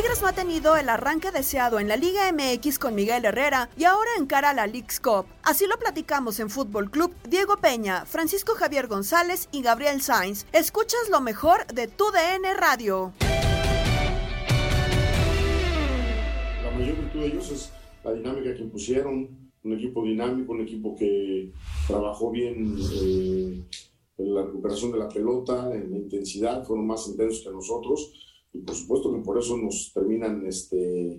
Tigres no ha tenido el arranque deseado en la Liga MX con Miguel Herrera y ahora encara la League's Cup. Así lo platicamos en Fútbol Club Diego Peña, Francisco Javier González y Gabriel Sainz. Escuchas lo mejor de tu DN Radio. La mayor virtud de ellos es la dinámica que impusieron, un equipo dinámico, un equipo que trabajó bien eh, en la recuperación de la pelota, en la intensidad, fueron más intensos que nosotros y por supuesto que por eso nos terminan este,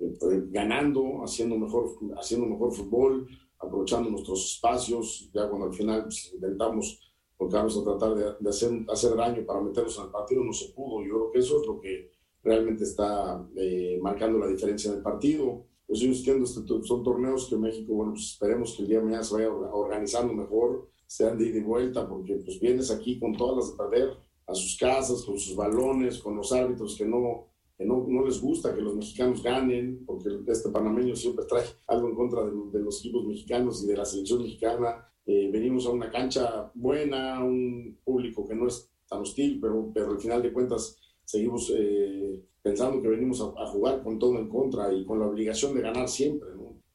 eh, ganando, haciendo mejor, haciendo mejor fútbol, aprovechando nuestros espacios, ya cuando al final pues, intentamos volcarnos a tratar de, hacer, hacer daño para meternos en el partido, no se pudo. Yo creo que eso es lo que realmente está eh, marcando la diferencia en el partido. Pues yo entiendo, este, son torneos que México, bueno, pues esperemos que el día de mañana se vaya organizando mejor, sean de ida y vuelta, porque pues vienes aquí con todas las de perder, a sus casas, con sus balones, con los árbitros que no, que no, no, les gusta que los mexicanos ganen, porque este panameño siempre trae algo en contra de, los equipos mexicanos y de la selección mexicana. Eh, venimos a una cancha buena, un público que no es tan hostil, pero, pero al final de cuentas seguimos eh, pensando que venimos a, jugar con todo en contra y con la obligación de ganar siempre.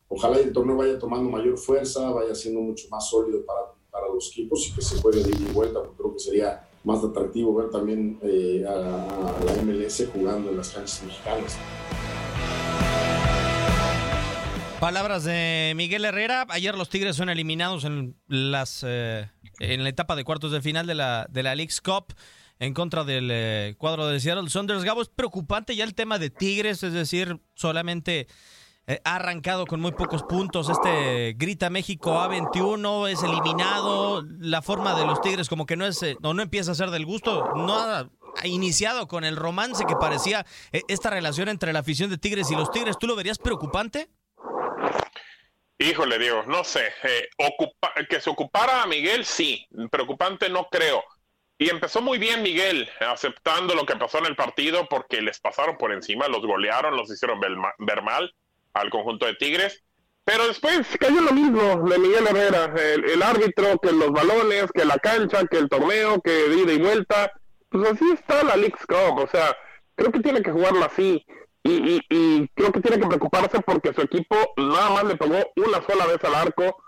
Ojalá el torneo vaya tomando mayor fuerza, vaya siendo mucho más sólido para, para los equipos y que se ir de vuelta, porque creo que sería más atractivo ver también eh, a, la MLS jugando en las canchas mexicanas. Palabras de Miguel Herrera. Ayer los Tigres son eliminados en las eh, en la etapa de cuartos de final de la de la League's Cup en contra del eh, cuadro de Seattle Saunders. Gabo, es preocupante ya el tema de Tigres, es decir, solamente eh, ha arrancado con muy pocos puntos. Este Grita México A21 es eliminado. La forma de los Tigres como que no es, eh, no, no empieza a ser del gusto. No ha, iniciado con el romance que parecía eh, esta relación entre la afición de Tigres y los Tigres. ¿Tú lo verías preocupante? Híjole, Diego, no sé. que se ocupara a Miguel, sí. Preocupante no creo. Y empezó muy bien Miguel, aceptando lo que pasó en el partido porque les pasaron por encima, los golearon, los hicieron ver mal al conjunto de Tigres. Pero después cayó lo mismo de Miguel Herrera, el, árbitro, que los balones, que la cancha, que el torneo, que ida y vuelta. Pues así está la League Cup, o sea, creo que tiene que jugarlo así. Y, y, creo que tiene que preocuparse porque su equipo nada más le pegó una sola vez al arco.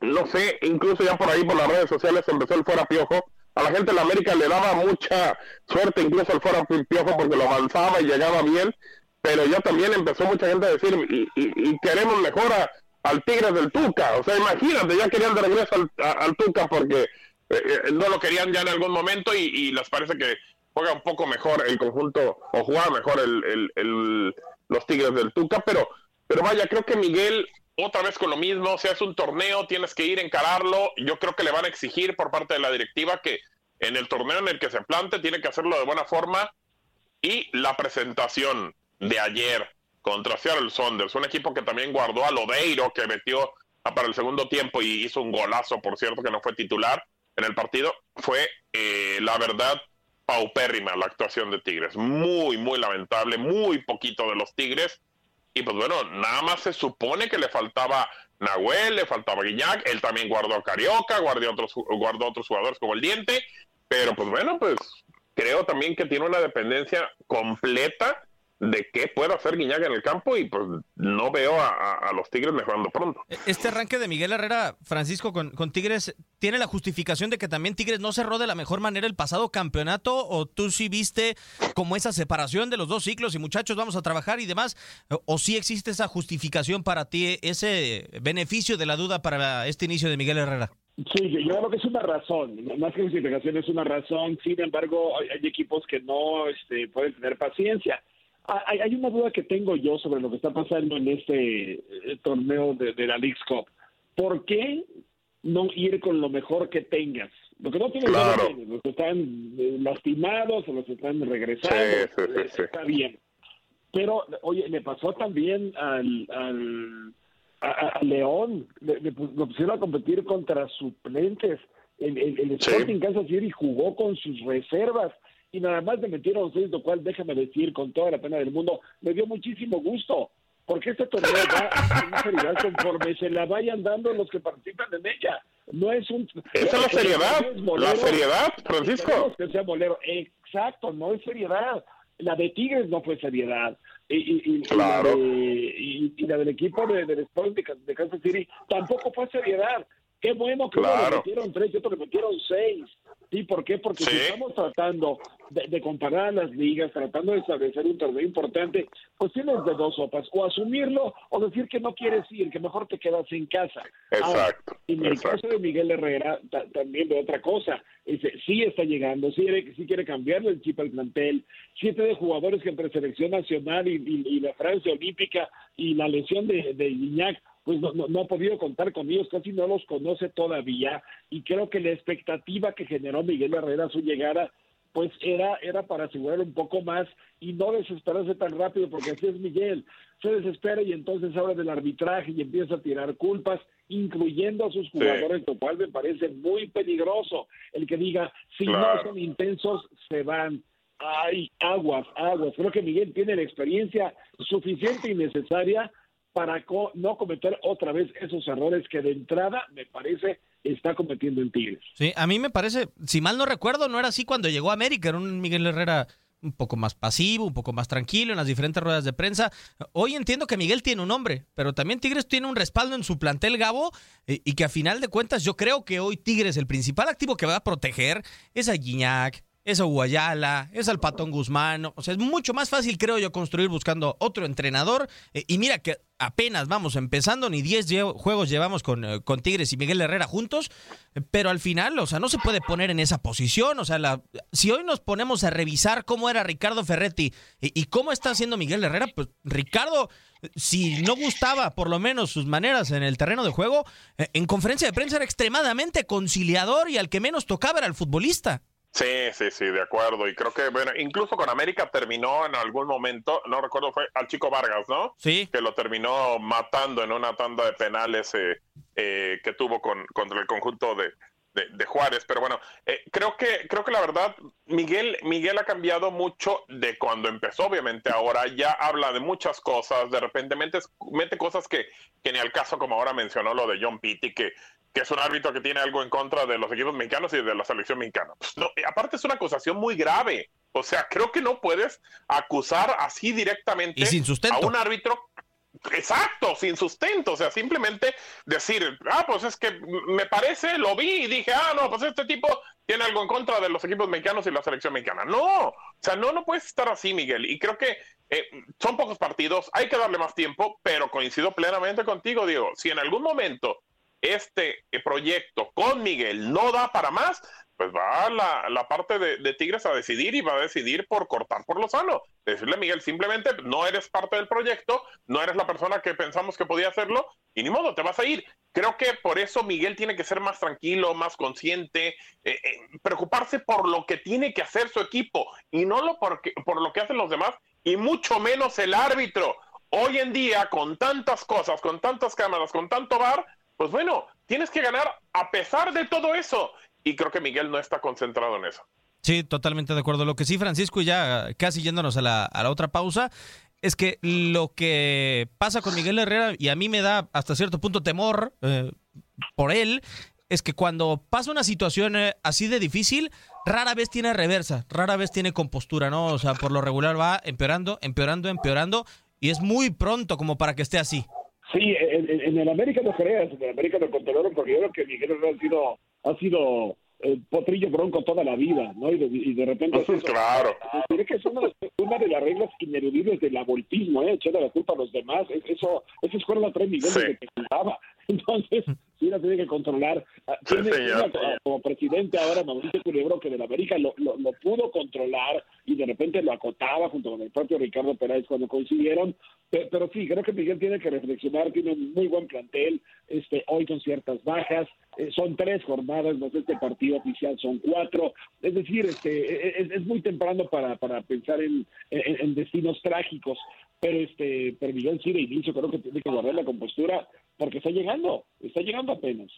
No sé, incluso ya por ahí por las redes sociales empezó el fuera piojo. A la gente de la América le daba mucha suerte incluso el fuera piojo porque lo avanzaba y llegaba bien pero ya también empezó mucha gente a decir, y, queremos mejor al Tigre del Tuca. O sea, imagínate, ya querían de regreso al, Tuca porque eh, eh, no lo querían ya en algún momento y, les parece que juega un poco mejor el conjunto, o juega mejor el, los Tigres del Tuca, pero, pero vaya, creo que Miguel otra vez con lo mismo, si es un torneo, tienes que ir a encararlo. Yo creo que le van a exigir por parte de la directiva que en el torneo en el que se plante tiene que hacerlo de buena forma y la presentación de ayer contra Seattle Saunders, un equipo que también guardó a Lodeiro, que metió para el segundo tiempo y hizo un golazo, por cierto, que no fue titular en el partido, fue eh, la verdad paupérrima la actuación de Tigres. Muy, muy lamentable, muy poquito de los Tigres. Y pues bueno, nada más se supone que le faltaba Nahuel, le faltaba Guiñac, él también guardó a Carioca, guardó otros, guardó otros jugadores como el Diente, pero pues bueno, pues creo también que tiene una dependencia completa de qué puede hacer Guiñaga en el campo y pues no veo a, los Tigres mejorando pronto. E, este arranque de Miguel Herrera, Francisco, con, Tigres, ¿tiene la justificación de que también Tigres no cerró de la mejor manera el pasado campeonato? ¿O tú sí viste como esa separación de los dos ciclos y muchachos vamos a trabajar y demás? ¿O, sí existe esa justificación para ti, ese beneficio de la duda para este inicio de Miguel Herrera? Sí, yo creo que es una razón, más que justificación es una razón, sin embargo hay, equipos que no este, pueden tener paciencia. Hay, una duda que tengo yo sobre lo que está pasando en este eh, torneo de, la League's Cup. ¿Por qué no ir con lo mejor que tengas? Lo que no tienen claro. los que están eh, lastimados o los que están regresando, eh, está bien. Pero, oye, le pasó también al, al a, León, le, lo pusieron a competir contra suplentes. El, el, el Sporting Kansas City jugó con sus reservas y nada más me metieron seis, lo cual déjame decir con toda la pena del mundo, me dio muchísimo gusto, porque este torneo va seriedad conforme se la vayan dando los que participan en ella. No es un... Esa es la seriedad, la seriedad, Francisco. Que sea bolero. Exacto, no es seriedad. La de Tigres no fue seriedad. Y, la, del equipo de, del de, Kansas City tampoco fue seriedad. Qué bueno que uno le metieron tres y otro le metieron seis. ¿Sí? ¿Por qué? Porque si estamos tratando de, comparar las ligas, tratando de establecer un torneo importante, pues tienes de dos sopas, o asumirlo o decir que no quieres ir, que mejor te quedas en casa. Exacto. y en el caso de Miguel Herrera, también de otra cosa. Dice, sí está llegando, sí, sí quiere cambiarle el chip al plantel, siete de jugadores que entre selección nacional y, la Francia Olímpica y la lesión de, de Iñak, pues no, no, ha podido contar con ellos, casi no los conoce todavía, y creo que la expectativa que generó Miguel Herrera a su llegada, pues era, era para asegurar un poco más y no desesperarse tan rápido, porque así es Miguel, se desespera y entonces habla del arbitraje y empieza a tirar culpas, incluyendo a sus jugadores, lo cual me parece muy peligroso. El que diga, si no son intensos, se van. Ay, aguas, aguas. Creo que Miguel tiene la experiencia suficiente y necesaria para no cometer otra vez esos errores que de entrada me parece está cometiendo en Tigres. Sí, a mí me parece, si mal no recuerdo, no era así cuando llegó a América, era un Miguel Herrera un poco más pasivo, un poco más tranquilo en las diferentes ruedas de prensa. Hoy entiendo que Miguel tiene un nombre, pero también Tigres tiene un respaldo en su plantel Gabo y que a final de cuentas yo creo que hoy Tigres el principal activo que va a proteger es a Guiñac, es a Guayala, es al Patón Guzmán. O sea, es mucho más fácil, creo yo, construir buscando otro entrenador. Eh, y mira que apenas vamos empezando, ni 10 juegos llevamos con, eh, con, Tigres y Miguel Herrera juntos, eh, pero al final, o sea, no se puede poner en esa posición. O sea, la, si hoy nos ponemos a revisar cómo era Ricardo Ferretti y, y cómo está haciendo Miguel Herrera, pues Ricardo si no gustaba por lo menos sus maneras en el terreno de juego, en conferencia de prensa era extremadamente conciliador y al que menos tocaba era el futbolista. Sí, sí, sí, de acuerdo. Y creo que, bueno, incluso con América terminó en algún momento, no recuerdo, fue al Chico Vargas, ¿no? Sí. Que lo terminó matando en una tanda de penales eh, eh, que tuvo con, contra el conjunto de, de, Juárez. Pero bueno, eh, creo, que, creo que la verdad, Miguel, Miguel ha cambiado mucho de cuando empezó, obviamente. Ahora ya habla de muchas cosas, de repente mete, mete cosas que, que ni al caso, como ahora mencionó lo de John Pitti, que que es un árbitro que tiene algo en contra de los equipos mexicanos y de la selección mexicana. Pues no, aparte es una acusación muy grave. O sea, creo que no puedes acusar así directamente a un árbitro Exacto, sin sustento, o sea, simplemente decir, ah, pues es que me parece, lo vi y dije, ah, no, pues este tipo tiene algo en contra de los equipos mexicanos y la selección mexicana. No, o sea, no, no puedes estar así, Miguel. Y creo que eh, son pocos partidos, hay que darle más tiempo, pero coincido plenamente contigo, Diego. Si en algún momento este proyecto con Miguel no da para más, pues va la, la parte de, Tigres a decidir y va a decidir por cortar por lo sano. Decirle, Miguel, simplemente no eres parte del proyecto, no eres la persona que pensamos que podía hacerlo y ni modo, te vas a ir. Creo que por eso Miguel tiene que ser más tranquilo, más consciente, eh, eh, preocuparse por lo que tiene que hacer su equipo y no lo porque, por lo que hacen los demás y mucho menos el árbitro. Hoy en día, con tantas cosas, con tantas cámaras, con tanto bar, pues bueno, tienes que ganar a pesar de todo eso. Y creo que Miguel no está concentrado en eso. Sí, totalmente de acuerdo. Lo que sí, Francisco, y ya casi yéndonos a la, a la otra pausa, es que lo que pasa con Miguel Herrera, y a mí me da hasta cierto punto temor eh, por él, es que cuando pasa una situación eh, así de difícil, rara vez tiene reversa, rara vez tiene compostura, ¿no? O sea, por lo regular va empeorando, empeorando, empeorando, y es muy pronto como para que esté así. Sí, en, el América no creas, en el América lo controlaron porque yo creo que Miguel ha sido, ha sido el potrillo bronco toda la vida, ¿no? Y de, y de repente... Eso, claro. Diré que es una, de las reglas ineludibles del abortismo, ¿eh? Echarle la culpa a los demás. Eso, esa escuela la trae Miguel desde que jugaba. Entonces, sí la tiene que controlar. Ah, tiene como presidente ahora Mauricio Culebro que del América lo, lo, pudo controlar y de repente lo acotaba junto con el propio Ricardo Pérez cuando coincidieron. Pero, sí, creo que Miguel tiene que reflexionar, tiene un muy buen plantel, este, hoy con ciertas bajas, eh, son tres jornadas, no sé, este partido oficial son cuatro, es decir, este, es, es muy temprano para, para pensar en, en, destinos trágicos, pero este, pero Miguel sí de inicio creo que tiene que guardar la compostura porque está está llegando apenas.